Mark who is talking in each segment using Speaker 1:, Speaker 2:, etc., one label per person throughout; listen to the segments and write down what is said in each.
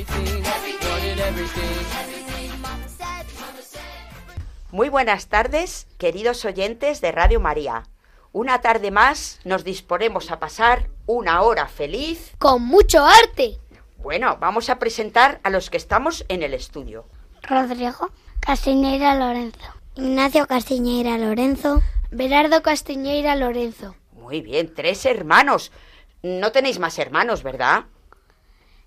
Speaker 1: Everything.
Speaker 2: Muy buenas tardes, queridos oyentes de Radio María. Una tarde más nos disponemos a pasar una hora feliz.
Speaker 3: con mucho arte.
Speaker 2: Bueno, vamos a presentar a los que estamos en el estudio.
Speaker 3: Rodrigo Castiñeira Lorenzo. Ignacio Castiñeira Lorenzo. Berardo Castiñeira Lorenzo.
Speaker 2: Muy bien, tres hermanos. No tenéis más hermanos, ¿verdad?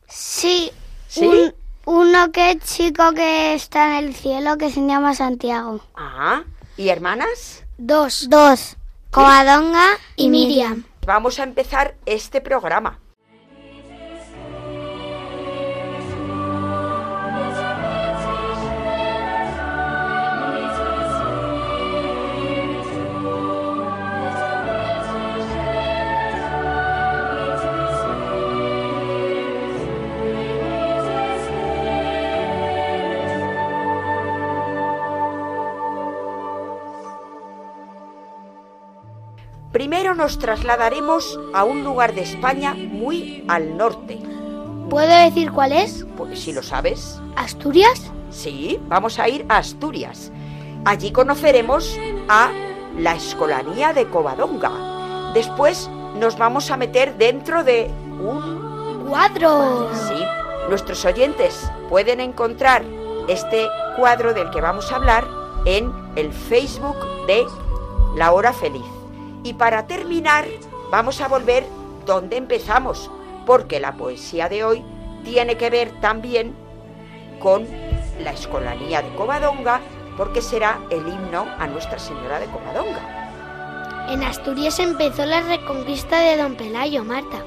Speaker 3: Sí,
Speaker 2: ¿Sí?
Speaker 3: un- uno que es chico que está en el cielo que se llama Santiago.
Speaker 2: Ah, ¿y hermanas?
Speaker 3: Dos. Dos. Coadonga y Miriam.
Speaker 2: Vamos a empezar este programa. Nos trasladaremos a un lugar de España muy al norte.
Speaker 3: ¿Puedo decir cuál es?
Speaker 2: Pues si lo sabes.
Speaker 3: ¿Asturias?
Speaker 2: Sí, vamos a ir a Asturias. Allí conoceremos a la Escolanía de Covadonga. Después nos vamos a meter dentro de un...
Speaker 3: ¡Cuadro!
Speaker 2: Sí, nuestros oyentes pueden encontrar este cuadro del que vamos a hablar en el Facebook de La Hora Feliz. Y para terminar, vamos a volver donde empezamos, porque la poesía de hoy tiene que ver también con la Escolanía de Covadonga, porque será el himno a Nuestra Señora de Covadonga.
Speaker 3: En Asturias empezó la reconquista de Don Pelayo, Marta.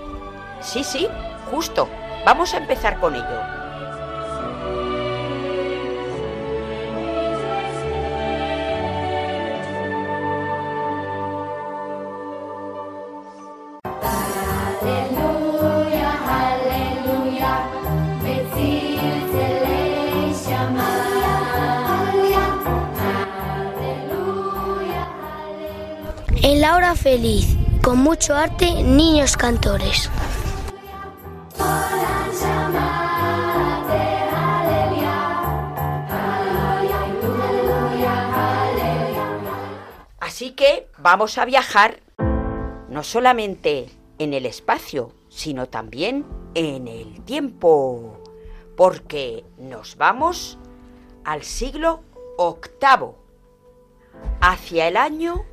Speaker 2: Sí, sí, justo. Vamos a empezar con ello.
Speaker 3: Feliz, con mucho arte, niños cantores.
Speaker 2: Así que vamos a viajar no solamente en el espacio, sino también en el tiempo, porque nos vamos al siglo VIII, hacia el año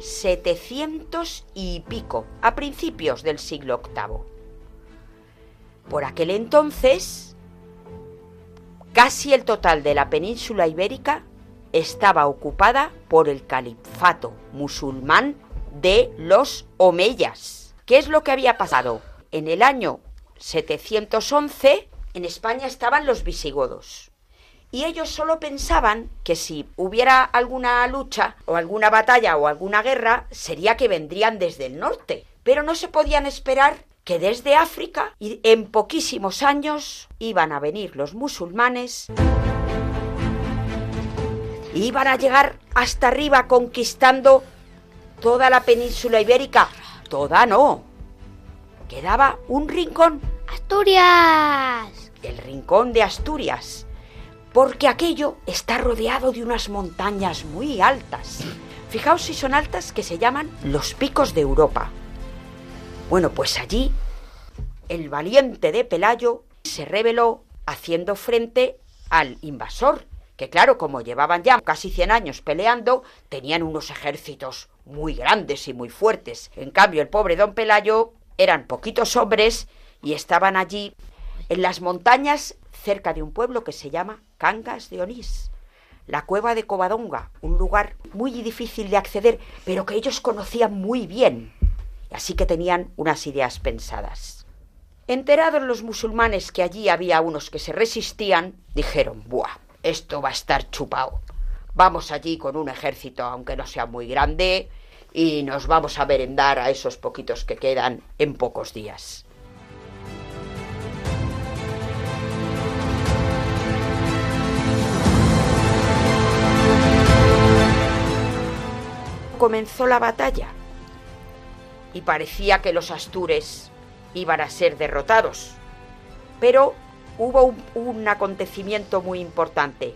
Speaker 2: 700 y pico, a principios del siglo VIII. Por aquel entonces, casi el total de la península ibérica estaba ocupada por el califato musulmán de los Omeyas. ¿Qué es lo que había pasado? En el año 711 en España estaban los visigodos. Y ellos solo pensaban que si hubiera alguna lucha o alguna batalla o alguna guerra, sería que vendrían desde el norte. Pero no se podían esperar que desde África y en poquísimos años iban a venir los musulmanes iban a llegar hasta arriba conquistando toda la península ibérica. Toda no. Quedaba un rincón,
Speaker 3: ¡Asturias!
Speaker 2: el rincón de Asturias, porque aquello está rodeado de unas montañas muy altas. Fijaos si son altas que se llaman los picos de Europa. Bueno, pues allí el valiente de Pelayo se rebeló haciendo frente al invasor, que claro, como llevaban ya casi 100 años peleando, tenían unos ejércitos muy grandes y muy fuertes. En cambio, el pobre don Pelayo eran poquitos hombres y estaban allí en las montañas cerca de un pueblo que se llama Cangas de Onís. La cueva de Covadonga, un lugar muy difícil de acceder, pero que ellos conocían muy bien. Así que tenían unas ideas pensadas. Enterados los musulmanes que allí había unos que se resistían, dijeron, ¡buah! Esto va a estar chupado. Vamos allí con un ejército, aunque no sea muy grande, y nos vamos a merendar a esos poquitos que quedan en pocos días. Comenzó la batalla y parecía que los astures iban a ser derrotados. Pero hubo un, acontecimiento muy importante,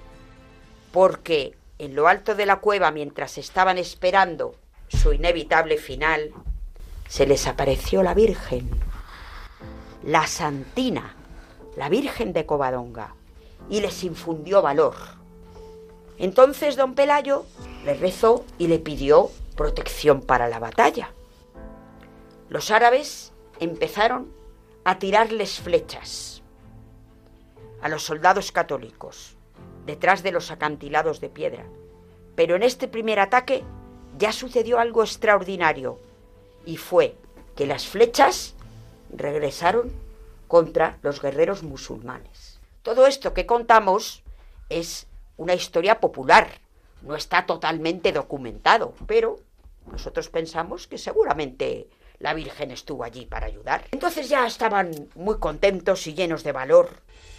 Speaker 2: porque en lo alto de la cueva, mientras estaban esperando su inevitable final, se les apareció la Virgen, la Santina, la Virgen de Covadonga, y les infundió valor. Entonces don Pelayo le rezó y le pidió protección para la batalla. Los árabes empezaron a tirarles flechas a los soldados católicos detrás de los acantilados de piedra. Pero en este primer ataque ya sucedió algo extraordinario y fue que las flechas regresaron contra los guerreros musulmanes. Todo esto que contamos es una historia popular, no está totalmente documentado, pero nosotros pensamos que seguramente la Virgen estuvo allí para ayudar. Entonces ya estaban muy contentos y llenos de valor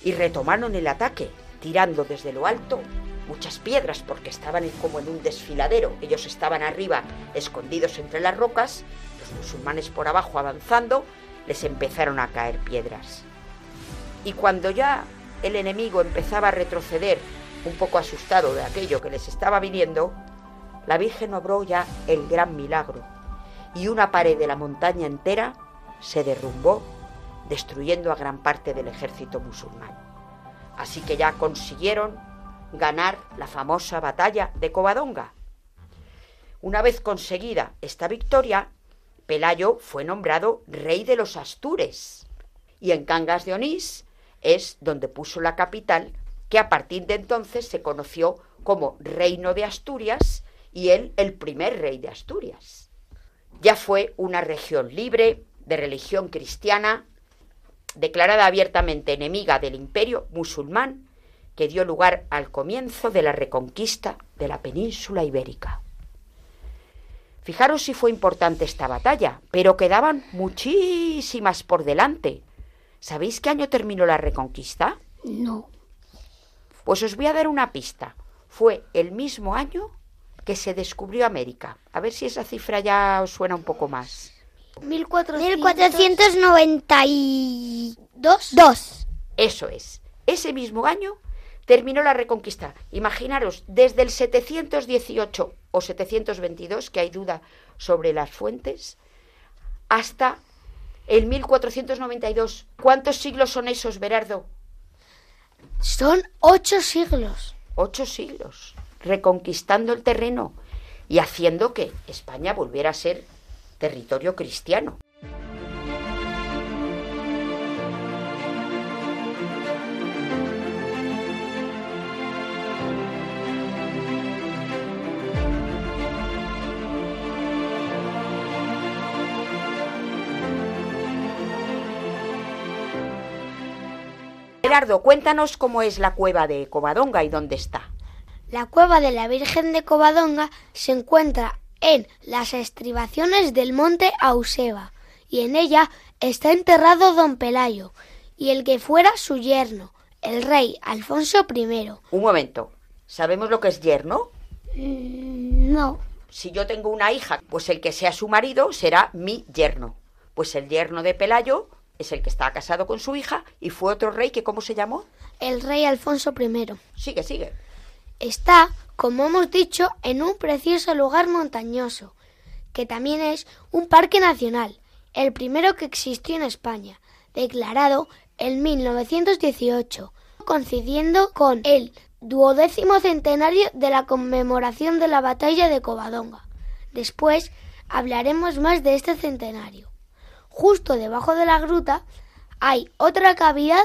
Speaker 2: y retomaron el ataque, tirando desde lo alto muchas piedras porque estaban como en un desfiladero. Ellos estaban arriba, escondidos entre las rocas, los musulmanes por abajo avanzando, les empezaron a caer piedras. Y cuando ya el enemigo empezaba a retroceder, un poco asustado de aquello que les estaba viniendo, la Virgen obró ya el gran milagro y una pared de la montaña entera se derrumbó, destruyendo a gran parte del ejército musulmán. Así que ya consiguieron ganar la famosa batalla de Covadonga. Una vez conseguida esta victoria, Pelayo fue nombrado rey de los Astures y en Cangas de Onís es donde puso la capital que a partir de entonces se conoció como Reino de Asturias y él el primer rey de Asturias. Ya fue una región libre, de religión cristiana, declarada abiertamente enemiga del imperio musulmán, que dio lugar al comienzo de la reconquista de la península ibérica. Fijaros si fue importante esta batalla, pero quedaban muchísimas por delante. ¿Sabéis qué año terminó la reconquista?
Speaker 3: No.
Speaker 2: Pues os voy a dar una pista. Fue el mismo año que se descubrió América. A ver si esa cifra ya os suena un poco más.
Speaker 3: 1492. Dos.
Speaker 2: Eso es. Ese mismo año terminó la reconquista. Imaginaros, desde el 718 o 722, que hay duda sobre las fuentes, hasta el 1492. ¿Cuántos siglos son esos, Berardo?
Speaker 3: Son ocho siglos.
Speaker 2: Ocho siglos, reconquistando el terreno y haciendo que España volviera a ser territorio cristiano. Gerardo, cuéntanos cómo es la cueva de Covadonga y dónde está.
Speaker 3: La cueva de la Virgen de Covadonga se encuentra en las estribaciones del monte Auseba, y en ella está enterrado don Pelayo, y el que fuera su yerno, el rey Alfonso I.
Speaker 2: Un momento, ¿sabemos lo que es yerno?
Speaker 3: Mm, no.
Speaker 2: Si yo tengo una hija, pues el que sea su marido será mi yerno. Pues el yerno de Pelayo es el que está casado con su hija y fue otro rey que ¿cómo se llamó?
Speaker 3: El rey Alfonso I.
Speaker 2: Sigue, sigue.
Speaker 3: Está, como hemos dicho, en un precioso lugar montañoso, que también es un parque nacional, el primero que existió en España, declarado en 1918, coincidiendo con el duodécimo centenario de la conmemoración de la batalla de Covadonga. Después hablaremos más de este centenario. Justo debajo de la gruta hay otra cavidad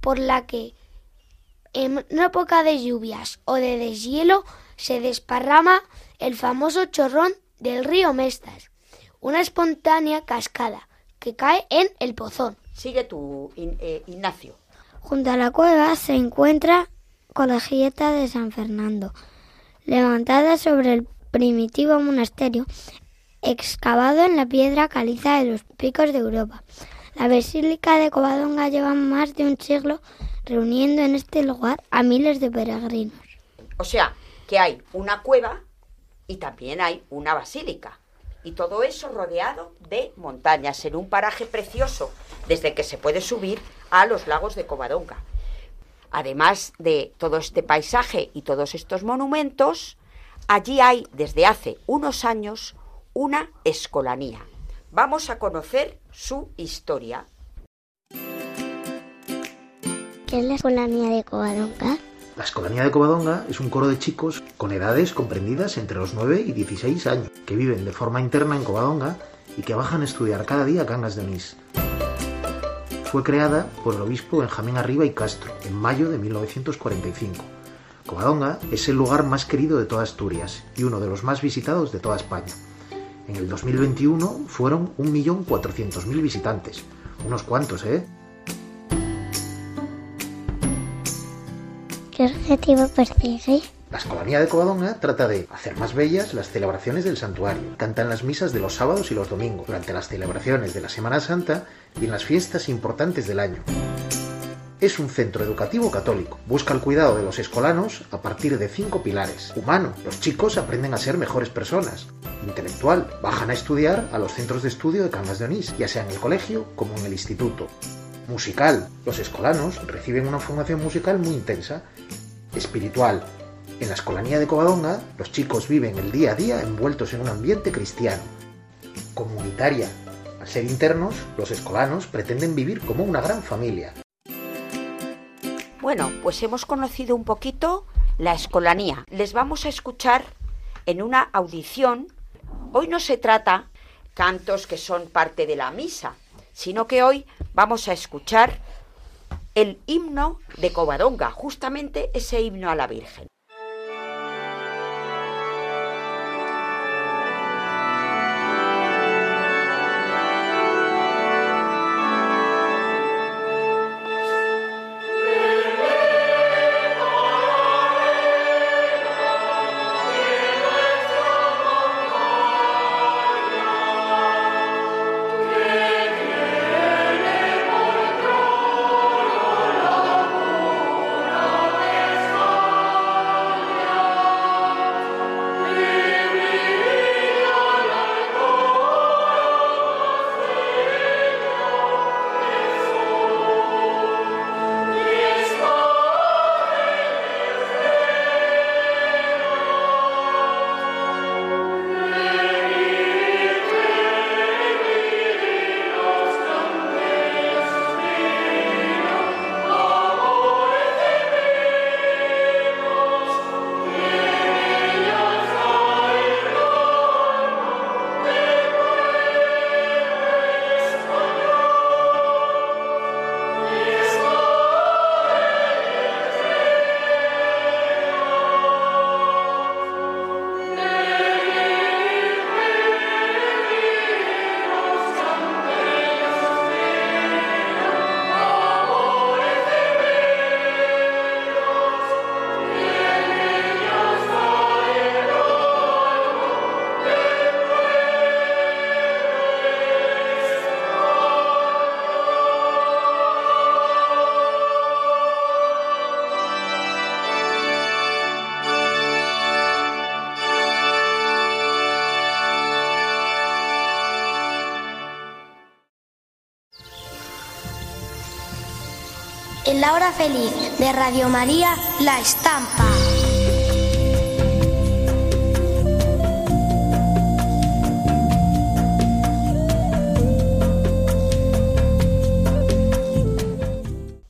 Speaker 3: por la que en una época de lluvias o de deshielo se desparrama el famoso chorrón del río Mestas, una espontánea cascada que cae en el pozón.
Speaker 2: Sigue tú, In- eh, Ignacio.
Speaker 3: Junto a la cueva se encuentra Colegiata de San Fernando, levantada sobre el primitivo monasterio excavado en la piedra caliza de los picos de Europa. La Basílica de Covadonga lleva más de un siglo reuniendo en este lugar a miles de peregrinos.
Speaker 2: O sea, que hay una cueva y también hay una basílica. Y todo eso rodeado de montañas, en un paraje precioso, desde que se puede subir a los lagos de Covadonga. Además de todo este paisaje y todos estos monumentos, allí hay desde hace unos años una escolanía. Vamos a conocer su historia.
Speaker 3: ¿Qué es la escolanía de Covadonga?
Speaker 4: La Escolanía de Covadonga es un coro de chicos con edades comprendidas entre los 9 y 16 años, que viven de forma interna en Covadonga y que bajan a estudiar cada día a Cangas de Onís. Fue creada por el obispo Benjamín Arriba y Castro en mayo de 1945. Covadonga es el lugar más querido de toda Asturias y uno de los más visitados de toda España. En el 2021 fueron 1.400.000 visitantes. Unos cuantos, ¿eh?
Speaker 3: ¿Qué objetivo persigue?
Speaker 4: La Escolanía de Covadonga trata de hacer más bellas las celebraciones del santuario. Cantan las misas de los sábados y los domingos, durante las celebraciones de la Semana Santa y en las fiestas importantes del año. Es un centro educativo católico. Busca el cuidado de los escolanos a partir de cinco pilares. Humano. Los chicos aprenden a ser mejores personas. Intelectual. Bajan a estudiar a los centros de estudio de Cangas de Onís, ya sea en el colegio como en el instituto. Musical. Los escolanos reciben una formación musical muy intensa. Espiritual. En la escolanía de Covadonga, los chicos viven el día a día envueltos en un ambiente cristiano. Comunitaria. Al ser internos, los escolanos pretenden vivir como una gran familia.
Speaker 2: Bueno, pues hemos conocido un poquito la escolanía. Les vamos a escuchar en una audición. Hoy no se trata cantos que son parte de la misa, sino que hoy vamos a escuchar el himno de Covadonga, justamente ese himno a la Virgen.
Speaker 3: La hora feliz de Radio María, La Estampa.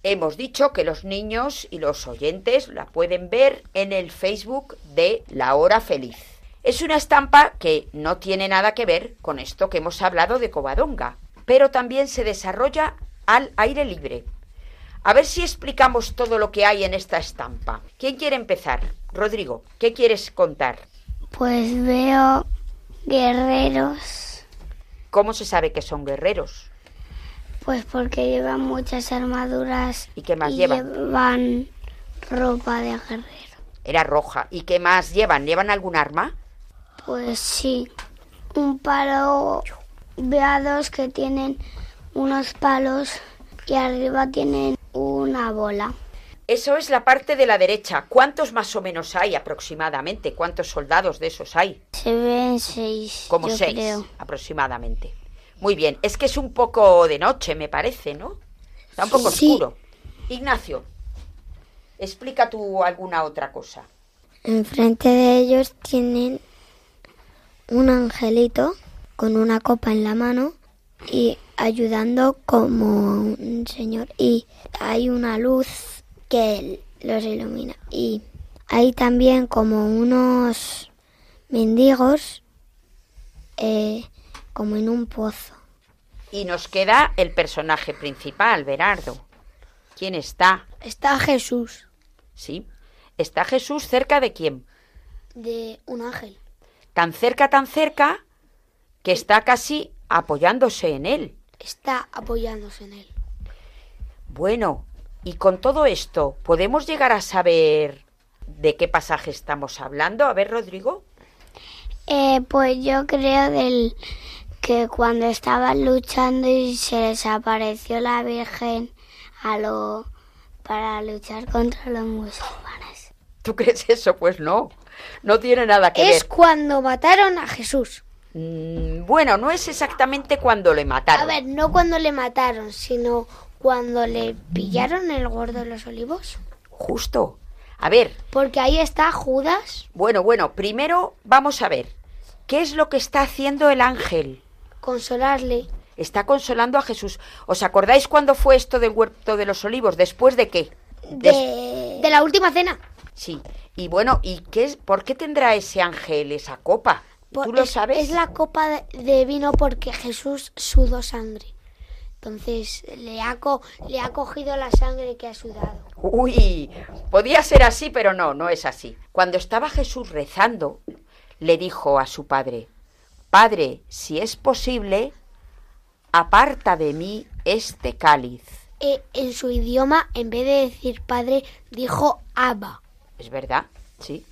Speaker 2: Hemos dicho que los niños y los oyentes la pueden ver en el Facebook de La Hora Feliz. Es una estampa que no tiene nada que ver con esto que hemos hablado de Covadonga, pero también se desarrolla al aire libre. A ver si explicamos todo lo que hay en esta estampa. ¿Quién quiere empezar? Rodrigo, ¿qué quieres contar?
Speaker 3: Pues veo guerreros,
Speaker 2: ¿Cómo se sabe que son guerreros?
Speaker 3: Pues porque llevan muchas armaduras
Speaker 2: ¿Y qué más
Speaker 3: y
Speaker 2: llevan?
Speaker 3: llevan ropa de guerrero.
Speaker 2: Era roja. ¿Y qué más llevan? ¿Llevan algún arma?
Speaker 3: Pues sí, un palo, vea dos que tienen unos palos y arriba tienen una bola.
Speaker 2: Eso es la parte de la derecha. ¿Cuántos más o menos hay aproximadamente? ¿Cuántos soldados de esos hay?
Speaker 3: Se ven seis,
Speaker 2: Como
Speaker 3: yo
Speaker 2: seis
Speaker 3: creo.
Speaker 2: aproximadamente. Muy bien. Es que es un poco de noche, me parece, ¿no? Está un poco
Speaker 3: Sí.
Speaker 2: oscuro. Ignacio, explica tú alguna otra cosa.
Speaker 3: Enfrente de ellos tienen un angelito con una copa en la mano y ayudando como un señor. Y hay una luz que los ilumina. Y hay también como unos mendigos eh, como en un pozo.
Speaker 2: Y nos queda el personaje principal, Berardo. ¿Quién está?
Speaker 3: Está Jesús
Speaker 2: ¿Sí? ¿Está Jesús cerca de quién?
Speaker 3: de un ángel.
Speaker 2: Tan cerca, tan cerca, que está casi apoyándose en él.
Speaker 3: Está apoyándose en él.
Speaker 2: Bueno, y con todo esto, ¿podemos llegar a saber de qué pasaje estamos hablando? A ver, Rodrigo.
Speaker 3: Eh, pues yo creo del que cuando estaban luchando y se les apareció la Virgen a lo para luchar contra los musulmanes.
Speaker 2: ¿Tú crees eso? Pues no, no tiene nada que
Speaker 3: Es
Speaker 2: ver.
Speaker 3: cuando mataron a Jesús.
Speaker 2: Mm, bueno, no es exactamente cuando le mataron.
Speaker 3: A ver, no cuando le mataron, sino cuando le pillaron el gordo de los olivos.
Speaker 2: Justo. A ver,
Speaker 3: Porque ahí está Judas
Speaker 2: bueno, bueno, primero vamos a ver. ¿Qué es lo que está haciendo el ángel?
Speaker 3: consolarle
Speaker 2: Está consolando a Jesús. ¿Os acordáis cuándo fue esto del huerto de los olivos? ¿Después de qué? Des-
Speaker 3: de, de la última cena.
Speaker 2: Sí. Y bueno, ¿y qué es, por qué tendrá ese ángel esa copa?
Speaker 3: Por-
Speaker 2: ¿Tú lo
Speaker 3: es-
Speaker 2: sabes?
Speaker 3: Es la copa de, vino porque Jesús sudó sangre. Entonces le ha, co- le ha cogido la sangre que ha sudado.
Speaker 2: Uy, podía ser así, pero no, no es así. Cuando estaba Jesús rezando, le dijo a su padre, Padre, si es posible, aparta de mí este cáliz.
Speaker 3: Eh, en su idioma, en vez de decir padre, dijo Abba.
Speaker 2: ¿Es verdad? Sí.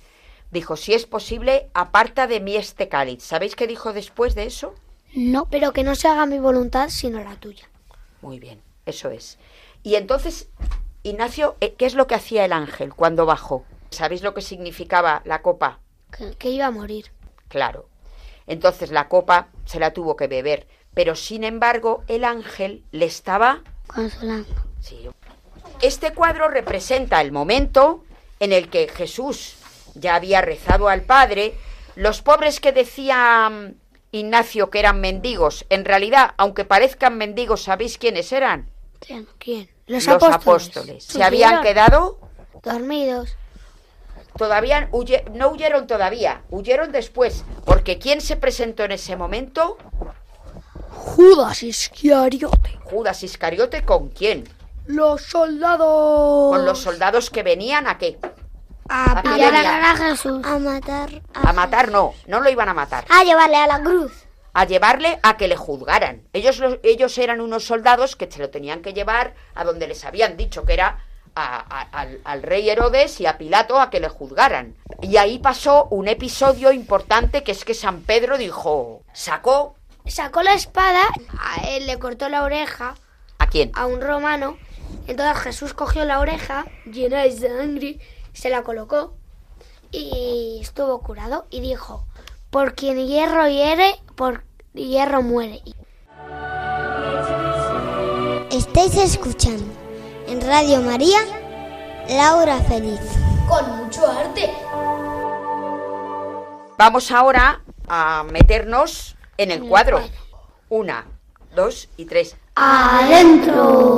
Speaker 2: Dijo, si es posible, aparta de mí este cáliz. ¿Sabéis qué dijo después de eso?
Speaker 3: No, pero que no se haga mi voluntad sino la tuya.
Speaker 2: Muy bien, eso es. Y entonces, Ignacio, eh, ¿qué es lo que hacía el ángel cuando bajó? ¿Sabéis lo que significaba la copa?
Speaker 3: Que, que iba a morir.
Speaker 2: Claro. Entonces la copa se la tuvo que beber, pero sin embargo el ángel le estaba...
Speaker 3: Consolando.
Speaker 2: Sí. Este cuadro representa el momento en el que Jesús ya había rezado al Padre. Los pobres que decía mm, Ignacio que eran mendigos, en realidad, aunque parezcan mendigos, ¿sabéis quiénes eran?
Speaker 3: ¿Quién? Los,
Speaker 2: Los
Speaker 3: apóstoles.
Speaker 2: apóstoles. Se habían quedado
Speaker 3: dormidos.
Speaker 2: todavía huye- no huyeron todavía, huyeron después, porque ¿quién se presentó en ese momento?
Speaker 3: Judas Iscariote.
Speaker 2: Judas Iscariote con quién?
Speaker 3: Los soldados.
Speaker 2: Con los soldados que venían a qué?
Speaker 3: A
Speaker 2: ¿A
Speaker 3: pillar a Jesús.
Speaker 5: A matar
Speaker 2: A matar no, no lo iban a matar,
Speaker 5: A llevarle a la cruz.
Speaker 2: a llevarle a que le juzgaran. Ellos, lo- ellos eran unos soldados que se lo tenían que llevar a donde les habían dicho que era a- al, al rey Herodes y a Pilato a que le juzgaran. Y ahí pasó un episodio importante que es que San Pedro dijo, sacó
Speaker 3: Sacó la espada, a él le cortó la oreja
Speaker 2: a quién?
Speaker 3: a un romano. Entonces Jesús cogió la oreja llena de sangre, se la colocó y estuvo curado. Y dijo: Por quien hierro hiere, por hierro muere.
Speaker 5: Estáis escuchando en Radio María Laura Feliz.
Speaker 3: con mucho arte.
Speaker 2: Vamos ahora a meternos en el cuadro. Una, dos y tres.
Speaker 3: ¡Adentro!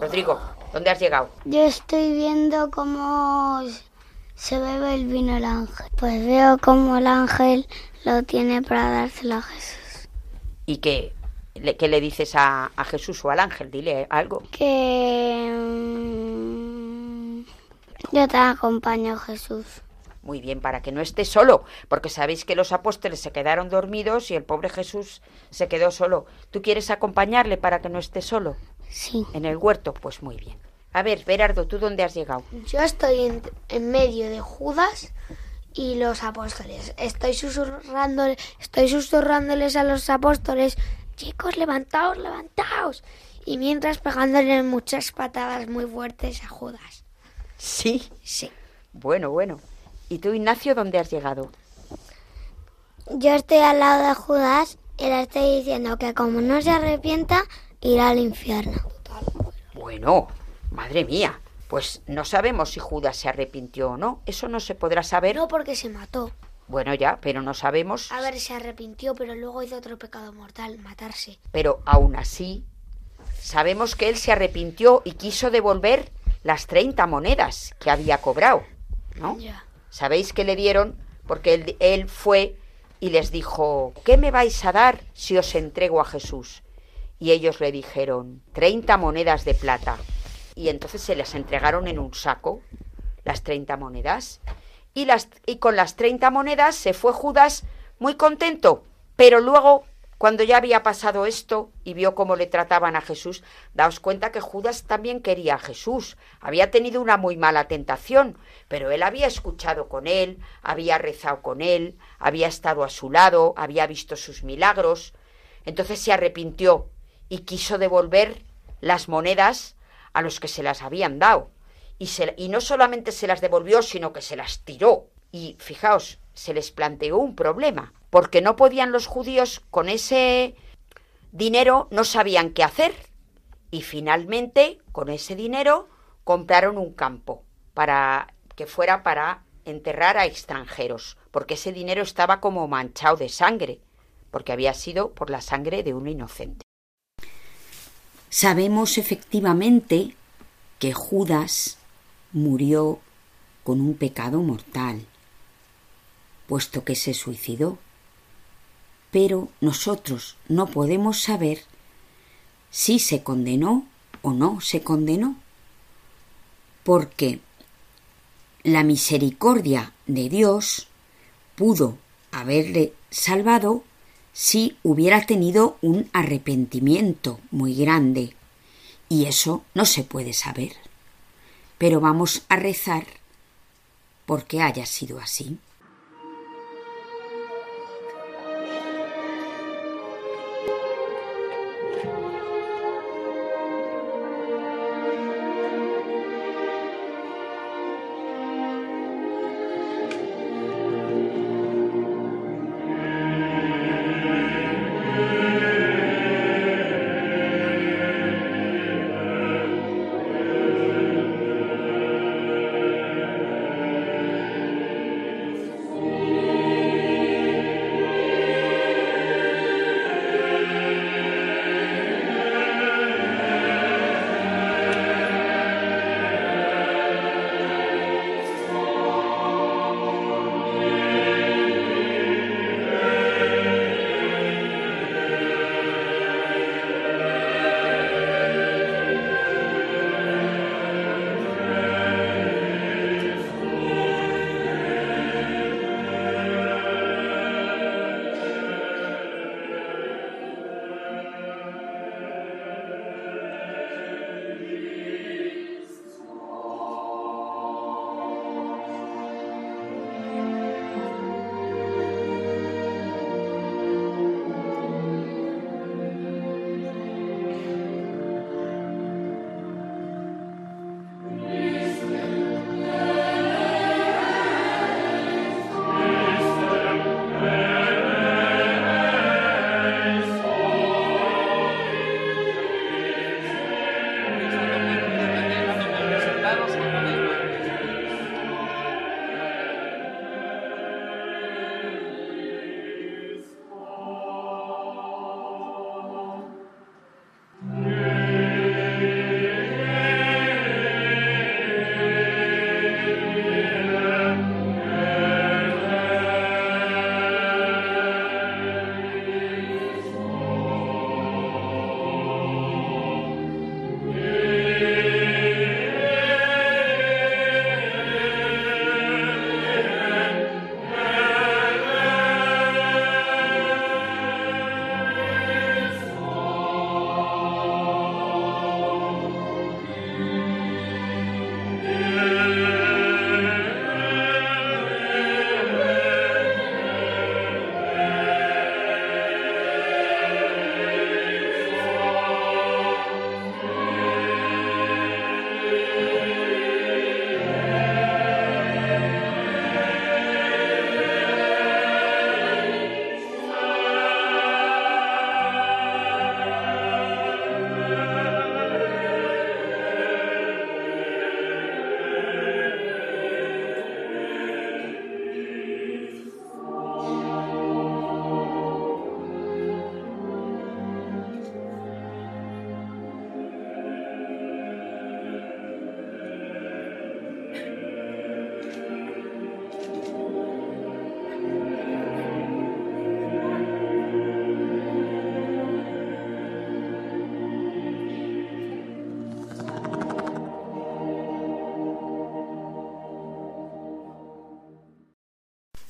Speaker 2: Rodrigo, ¿dónde has llegado?
Speaker 3: Yo estoy viendo cómo se bebe el vino el ángel. Pues veo cómo el ángel lo tiene para dárselo a Jesús.
Speaker 2: ¿Y qué le, qué le dices a, a Jesús o al ángel? Dile algo.
Speaker 3: Que mm, yo te acompaño, Jesús.
Speaker 2: Muy bien, para que no esté solo, porque sabéis que los apóstoles se quedaron dormidos y el pobre Jesús se quedó solo. ¿Tú quieres acompañarle para que no esté solo?
Speaker 3: Sí.
Speaker 2: En el huerto, pues muy bien. A ver, Berardo, ¿tú dónde has llegado?
Speaker 3: Yo estoy en, en medio de Judas y los apóstoles. Estoy susurrando, estoy susurrándoles a los apóstoles, chicos, levantaos, levantaos. Y mientras pegándole muchas patadas muy fuertes a Judas.
Speaker 2: Sí.
Speaker 3: Sí.
Speaker 2: Bueno, bueno. ¿Y tú, Ignacio, dónde has llegado?
Speaker 5: Yo estoy al lado de Judas y le estoy diciendo que como no se arrepienta, irá al infierno.
Speaker 2: Bueno, madre mía. Pues no sabemos si Judas se arrepintió o no. Eso no se podrá saber.
Speaker 3: No porque se mató.
Speaker 2: Bueno, ya, pero no sabemos.
Speaker 3: A ver, se arrepintió, pero luego hizo otro pecado mortal, matarse.
Speaker 2: Pero aún así, sabemos que él se arrepintió y quiso devolver las 30 monedas que había cobrado, ¿no?
Speaker 3: Ya.
Speaker 2: ¿Sabéis que le dieron? Porque él, él fue y les dijo, ¿qué me vais a dar si os entrego a Jesús? Y ellos le dijeron, 30 monedas de plata. Y entonces se las entregaron en un saco, las 30 monedas. Y, las, y con las 30 monedas se fue Judas muy contento. Pero luego, cuando ya había pasado esto y vio cómo le trataban a Jesús, daos cuenta que Judas también quería a Jesús. Había tenido una muy mala tentación, pero él había escuchado con él, había rezado con él, había estado a su lado, había visto sus milagros. Entonces se arrepintió y quiso devolver las monedas a los que se las habían dado. Y, se- y no solamente se las devolvió, sino que se las tiró. Y fijaos, se les planteó un problema, porque no podían los judíos con ese dinero, no sabían qué hacer. Y finalmente, con ese dinero, compraron un campo para que fuera para enterrar a extranjeros, porque ese dinero estaba como manchado de sangre, porque había sido por la sangre de un inocente.
Speaker 6: Sabemos efectivamente que Judas murió con un pecado mortal, puesto que se suicidó. Pero nosotros no podemos saber si se condenó o no se condenó, porque la misericordia de Dios pudo haberle salvado si hubiera tenido un arrepentimiento muy grande. Y eso no se puede saber. Pero vamos a rezar porque haya sido así.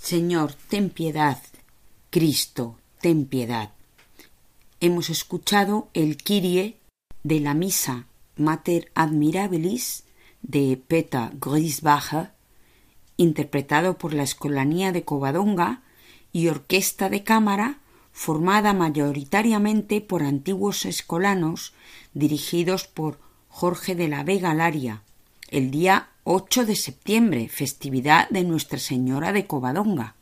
Speaker 2: Señor, ten piedad. Cristo, ten piedad. Hemos escuchado el Kyrie de la misa Mater Admirabilis de Peta Grisbacher, interpretado por la Escolanía de Covadonga y orquesta de cámara formada mayoritariamente por antiguos escolanos dirigidos por Jorge de la Vega Laria, el día 8 de septiembre, festividad de Nuestra Señora de Covadonga.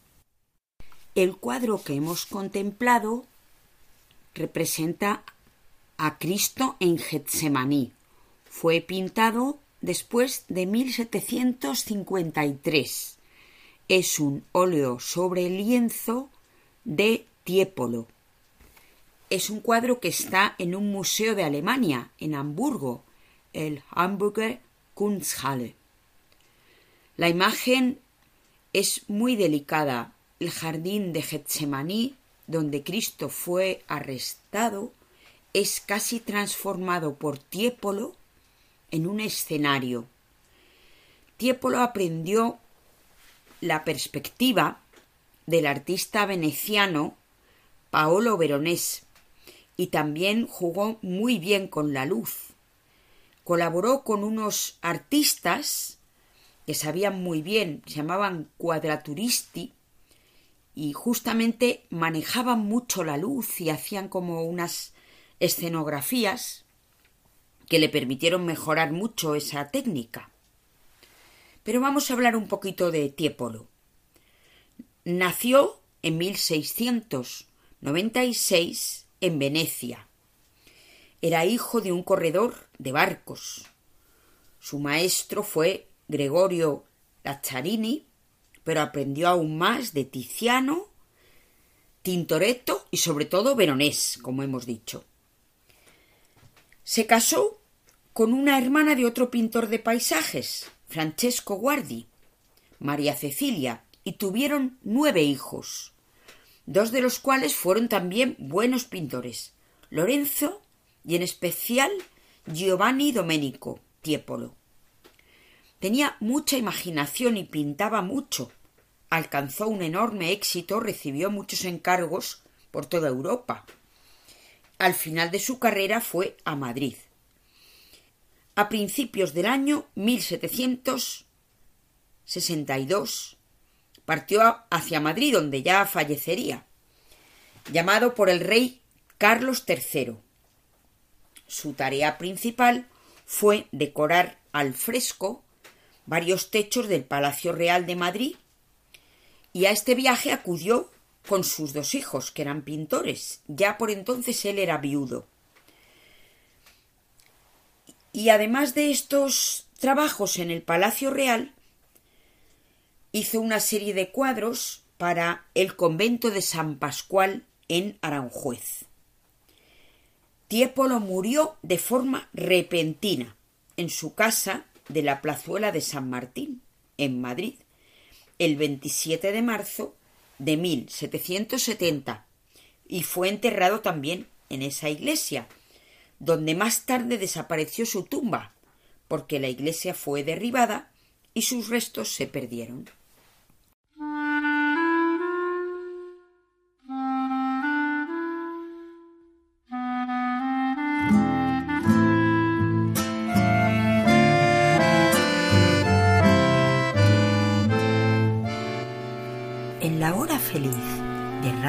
Speaker 2: El cuadro que hemos contemplado representa a Cristo en Getsemaní. Fue pintado después de 1753. Es un óleo sobre lienzo de Tiepolo. Es un cuadro que está en un museo de Alemania, en Hamburgo, el Hamburger Kunsthalle. La imagen es muy delicada. El jardín de Getsemaní, donde Cristo fue arrestado, es casi transformado por Tiepolo en un escenario. Tiepolo aprendió la perspectiva del artista veneciano Paolo Veronés y también jugó muy bien con la luz. Colaboró con unos artistas que sabían muy bien, se llamaban cuadraturisti, y justamente manejaban mucho la luz y hacían como unas escenografías que le permitieron mejorar mucho esa técnica. Pero vamos a hablar un poquito de Tiepolo. Nació en 1696 en Venecia. Era hijo de un corredor de barcos. Su maestro fue Gregorio Lazzarini, pero aprendió aún más de Tiziano, Tintoretto y sobre todo Veronés, como hemos dicho. Se casó con una hermana de otro pintor de paisajes, Francesco Guardi, María Cecilia, y tuvieron nueve hijos, dos de los cuales fueron también buenos pintores, Lorenzo y en especial Giovanni Domenico Tiepolo. Tenía mucha imaginación y pintaba mucho. Alcanzó un enorme éxito, recibió muchos encargos por toda Europa. Al final de su carrera fue a Madrid. A principios del año 1762 partió hacia Madrid, donde ya fallecería, llamado por el rey Carlos III. Su tarea principal fue decorar al fresco varios techos del Palacio Real de Madrid y a este viaje acudió con sus dos hijos, que eran pintores. Ya por entonces él era viudo. Y además de estos trabajos en el Palacio Real, hizo una serie de cuadros para el convento de San Pascual en Aranjuez. Tiepolo murió de forma repentina en su casa de la plazuela de San Martín, en Madrid, el 27 de marzo de 1770, y fue enterrado también en esa iglesia, donde más tarde desapareció su tumba, porque la iglesia fue derribada y sus restos se perdieron.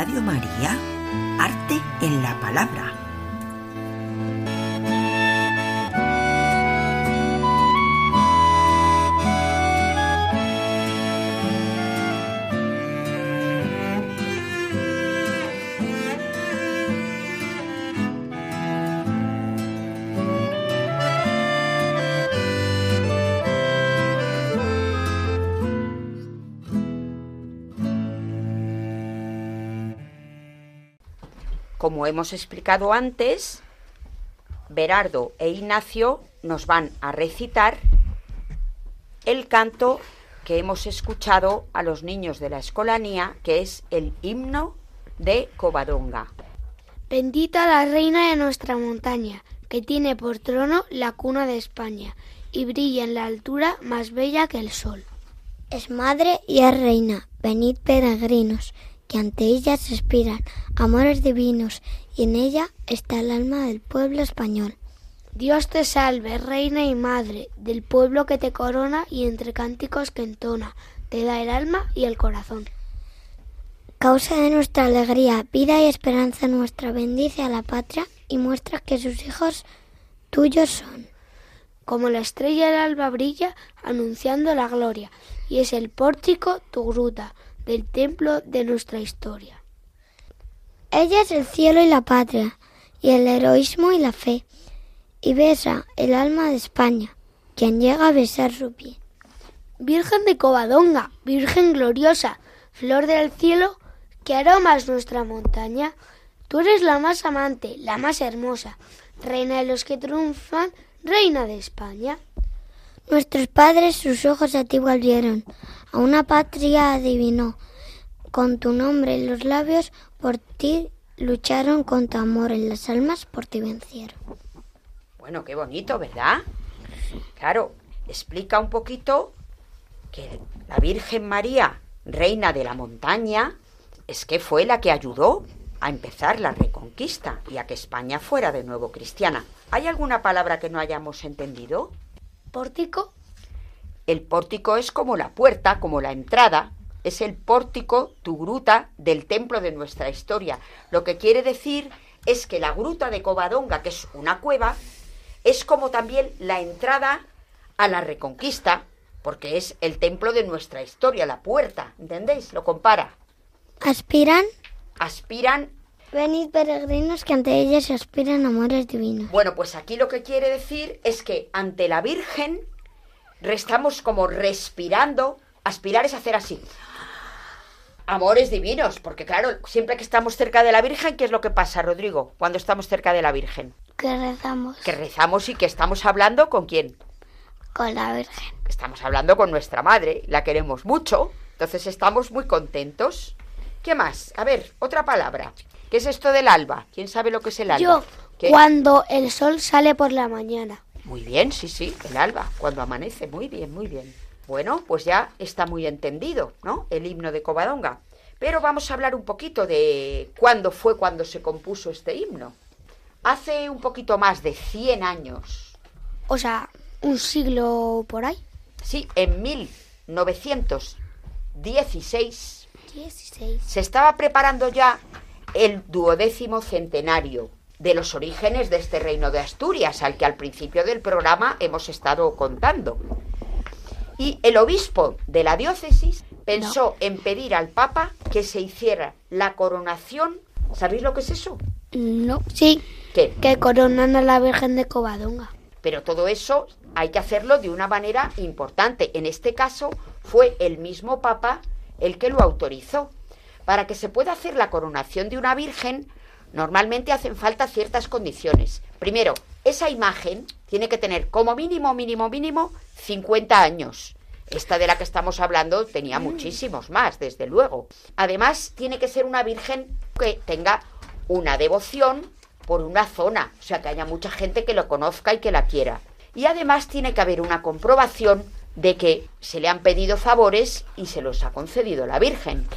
Speaker 2: Radio María, arte en la palabra.
Speaker 7: Como hemos explicado antes, Berardo e Ignacio nos van a recitar el canto que hemos escuchado a los niños de la escolanía, que es el himno de Covadonga.
Speaker 3: Bendita la reina de nuestra montaña, que tiene por trono la cuna de España, y brilla en la altura más bella que el sol.
Speaker 5: Es madre y es reina. Venid peregrinos, que ante ella se expiran amores divinos, y en ella está el alma del pueblo español.
Speaker 3: Dios te salve, reina y madre, del pueblo que te corona y entre cánticos que entona, te da el alma y el corazón.
Speaker 5: Causa de nuestra alegría, vida y esperanza nuestra, bendice a la patria y muestra que sus hijos tuyos son.
Speaker 3: Como la estrella del alba brilla, anunciando la gloria, y es el pórtico tu gruta, del templo de nuestra historia.
Speaker 5: Ella es el cielo y la patria, y el heroísmo y la fe, y besa el alma de España, quien llega a besar su pie.
Speaker 3: Virgen de Covadonga, Virgen gloriosa, flor del cielo, que aromas nuestra montaña. Tú eres la más amante, la más hermosa, reina de los que triunfan, reina de España.
Speaker 5: Nuestros padres sus ojos a ti volvieron, a una patria adivinó. Con tu nombre en los labios, por ti lucharon con tu amor en las almas, por ti vencieron.
Speaker 2: Bueno, qué bonito, ¿verdad? Claro, explica un poquito que la Virgen María, reina de la montaña, es que fue la que ayudó a empezar la reconquista y a que España fuera de nuevo cristiana. ¿Hay alguna palabra que no hayamos entendido?
Speaker 3: ¿Pórtico?
Speaker 2: El pórtico es como la puerta, como la entrada. Es el pórtico, tu gruta, del templo de nuestra historia. Lo que quiere decir es que la gruta de Covadonga, que es una cueva, es como también la entrada a la reconquista, porque es el templo de nuestra historia, la puerta, ¿entendéis? Lo compara.
Speaker 5: Aspiran,
Speaker 2: Aspiran,
Speaker 5: venid peregrinos, que ante ella se aspiran amores divinos.
Speaker 2: bueno, pues aquí lo que quiere decir es que ante la Virgen estamos como respirando, aspirar es hacer así. Amores divinos, porque claro, siempre que estamos cerca de la Virgen, ¿qué es lo que pasa, Rodrigo, cuando estamos cerca de la Virgen?
Speaker 5: Que rezamos
Speaker 2: Que rezamos y que estamos hablando con quién?
Speaker 5: con la Virgen.
Speaker 2: Estamos hablando con nuestra madre, la queremos mucho, entonces estamos muy contentos. ¿Qué más? A ver, otra palabra. ¿Qué es esto del alba? ¿Quién sabe lo que es el alba?
Speaker 3: Yo,
Speaker 2: ¿Qué?
Speaker 3: cuando el sol sale por la mañana.
Speaker 2: Muy bien, sí, sí, el alba, cuando amanece, muy bien, muy bien. Bueno, pues ya está muy entendido, ¿no? El himno de Covadonga. Pero vamos a hablar un poquito de cuándo fue cuando se compuso este himno. Hace un poquito más de 100 años.
Speaker 3: O sea, un siglo por ahí.
Speaker 2: Sí, en 1916
Speaker 3: 16.
Speaker 2: se estaba preparando ya el duodécimo centenario de los orígenes de este reino de Asturias, al que al principio del programa hemos estado contando. Y el obispo de la diócesis pensó en pedir al Papa que se hiciera la coronación. ¿Sabéis lo que es eso?
Speaker 3: No, sí,
Speaker 2: ¿Qué?
Speaker 3: que coronan a la Virgen de Covadonga.
Speaker 2: Pero todo eso hay que hacerlo de una manera importante. En este caso fue el mismo Papa el que lo autorizó. Para que se pueda hacer la coronación de una virgen, normalmente hacen falta ciertas condiciones. Primero, esa imagen tiene que tener como mínimo, mínimo, mínimo 50 años. Esta de la que estamos hablando tenía muchísimos más, desde luego. Además, tiene que ser una virgen que tenga una devoción por una zona, o sea, que haya mucha gente que lo conozca y que la quiera. Y además tiene que haber una comprobación de que se le han pedido favores y se los ha concedido la Virgen.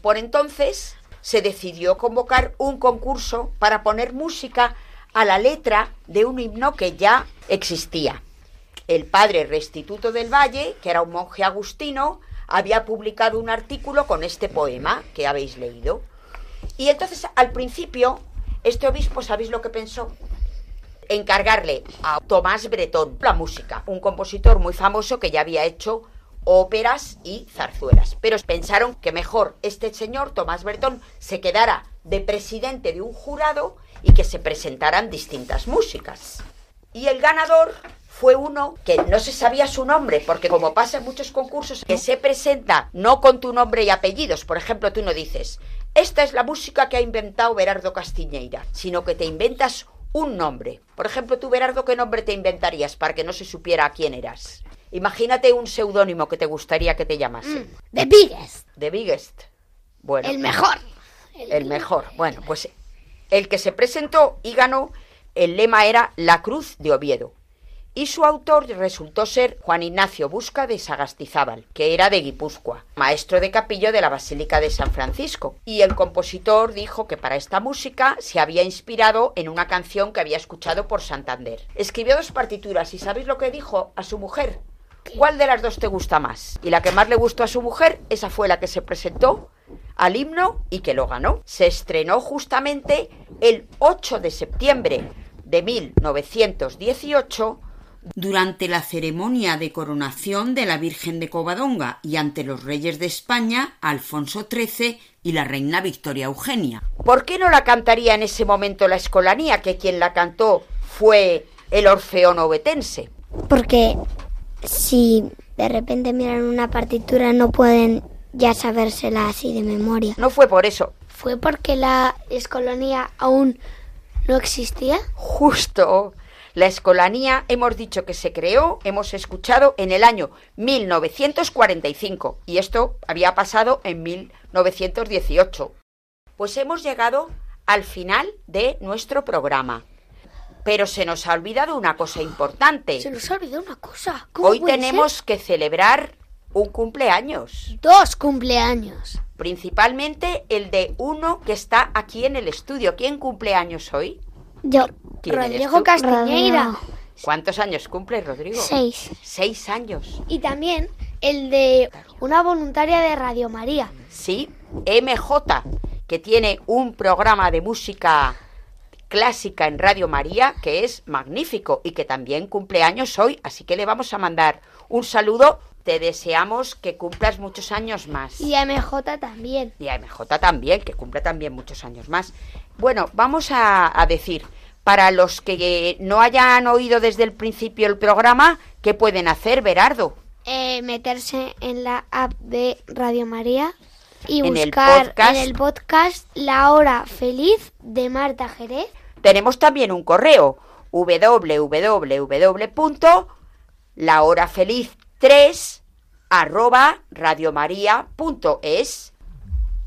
Speaker 2: Por entonces se decidió convocar un concurso para poner música a la letra de un himno que ya existía. El padre Restituto del Valle, que era un monje agustino, había publicado un artículo con este poema que habéis leído. Y entonces al principio este obispo, ¿sabéis lo que pensó? Encargarle a Tomás Bretón la música, un compositor muy famoso que ya había hecho óperas y zarzuelas. Pero pensaron que mejor este señor, Tomás Bretón, se quedara de presidente de un jurado y que se presentaran distintas músicas. Y el ganador fue uno que no se sabía su nombre, porque como pasa en muchos concursos, que se presenta no con tu nombre y apellidos. Por ejemplo, tú no dices, esta es la música que ha inventado Berardo Castiñeira, sino que te inventas un nombre. Por ejemplo, tú, Berardo, ¿qué nombre te inventarías para que no se supiera a quién eras? Imagínate un seudónimo que te gustaría que te llamase.
Speaker 3: The Biggest.
Speaker 2: The Biggest. Bueno,
Speaker 3: El mejor.
Speaker 2: el mejor. Bueno, pues el que se presentó y ganó, el lema era La Cruz de Oviedo. y su autor resultó ser Juan Ignacio Busca de Sagastizábal, que era de Guipúzcoa, maestro de capillo de la Basílica de San Francisco. Y el compositor dijo que para esta música se había inspirado en una canción que había escuchado por Santander. Escribió dos partituras y ¿sabéis lo que dijo a su mujer? ¿Cuál de las dos te gusta más? Y la que más le gustó a su mujer, esa fue la que se presentó al himno y que lo ganó. Se estrenó justamente el 8 de septiembre de 1918
Speaker 6: durante la ceremonia de coronación de la Virgen de Covadonga y ante los reyes de España, Alfonso XIII y la reina Victoria Eugenia.
Speaker 2: ¿Por qué no la cantaría en ese momento la escolanía, que quien la cantó fue el Orfeón Obetense?
Speaker 5: Porque si de repente miran una partitura no pueden ya sabérsela así de memoria.
Speaker 2: No fue por eso.
Speaker 3: ¿Fue porque la escolanía aún no existía?
Speaker 2: Justo. La escolanía hemos dicho que se creó, hemos escuchado en el año 1945 y esto había pasado en 1918. Pues hemos llegado al final de nuestro programa. Pero se nos ha olvidado una cosa importante.
Speaker 3: Se nos ha olvidado una cosa. ¿Cómo
Speaker 2: Hoy
Speaker 3: puede
Speaker 2: tenemos
Speaker 3: ser?
Speaker 2: que celebrar un cumpleaños.
Speaker 3: dos cumpleaños.
Speaker 2: Principalmente el de uno que está aquí en el estudio. ¿Quién cumple años hoy?
Speaker 5: Yo,
Speaker 2: ¿Quién eres
Speaker 3: Rodrigo? Castiñeira.
Speaker 2: ¿Cuántos años cumple Rodrigo?
Speaker 5: seis.
Speaker 2: Seis años.
Speaker 3: Y también el de una voluntaria de Radio María.
Speaker 2: Sí, MJ, que tiene un programa de música clásica en Radio María que es magnífico y que también cumple años hoy, así que le vamos a mandar un saludo. Te deseamos que cumplas muchos años más.
Speaker 3: Y MJ también.
Speaker 2: Y a MJ también, que cumple también muchos años más. Bueno, vamos a, a decir, para los que no hayan oído desde el principio el programa, ¿qué pueden hacer, Berardo?
Speaker 3: Eh, meterse en la app de Radio María y
Speaker 2: En el
Speaker 3: buscar
Speaker 2: podcast.
Speaker 3: en el podcast La Hora Feliz de Marta Jerez.
Speaker 2: Tenemos también un correo www.lahorafeliz3 arroba radiomaria.es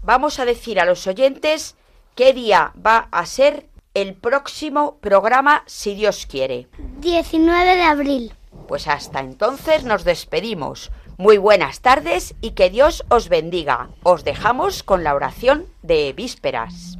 Speaker 2: Vamos a decir a los oyentes qué día va a ser el próximo programa, si Dios quiere.
Speaker 5: 19 de abril.
Speaker 2: Pues hasta entonces nos despedimos. Muy buenas tardes y que Dios os bendiga. Os dejamos con la oración de vísperas.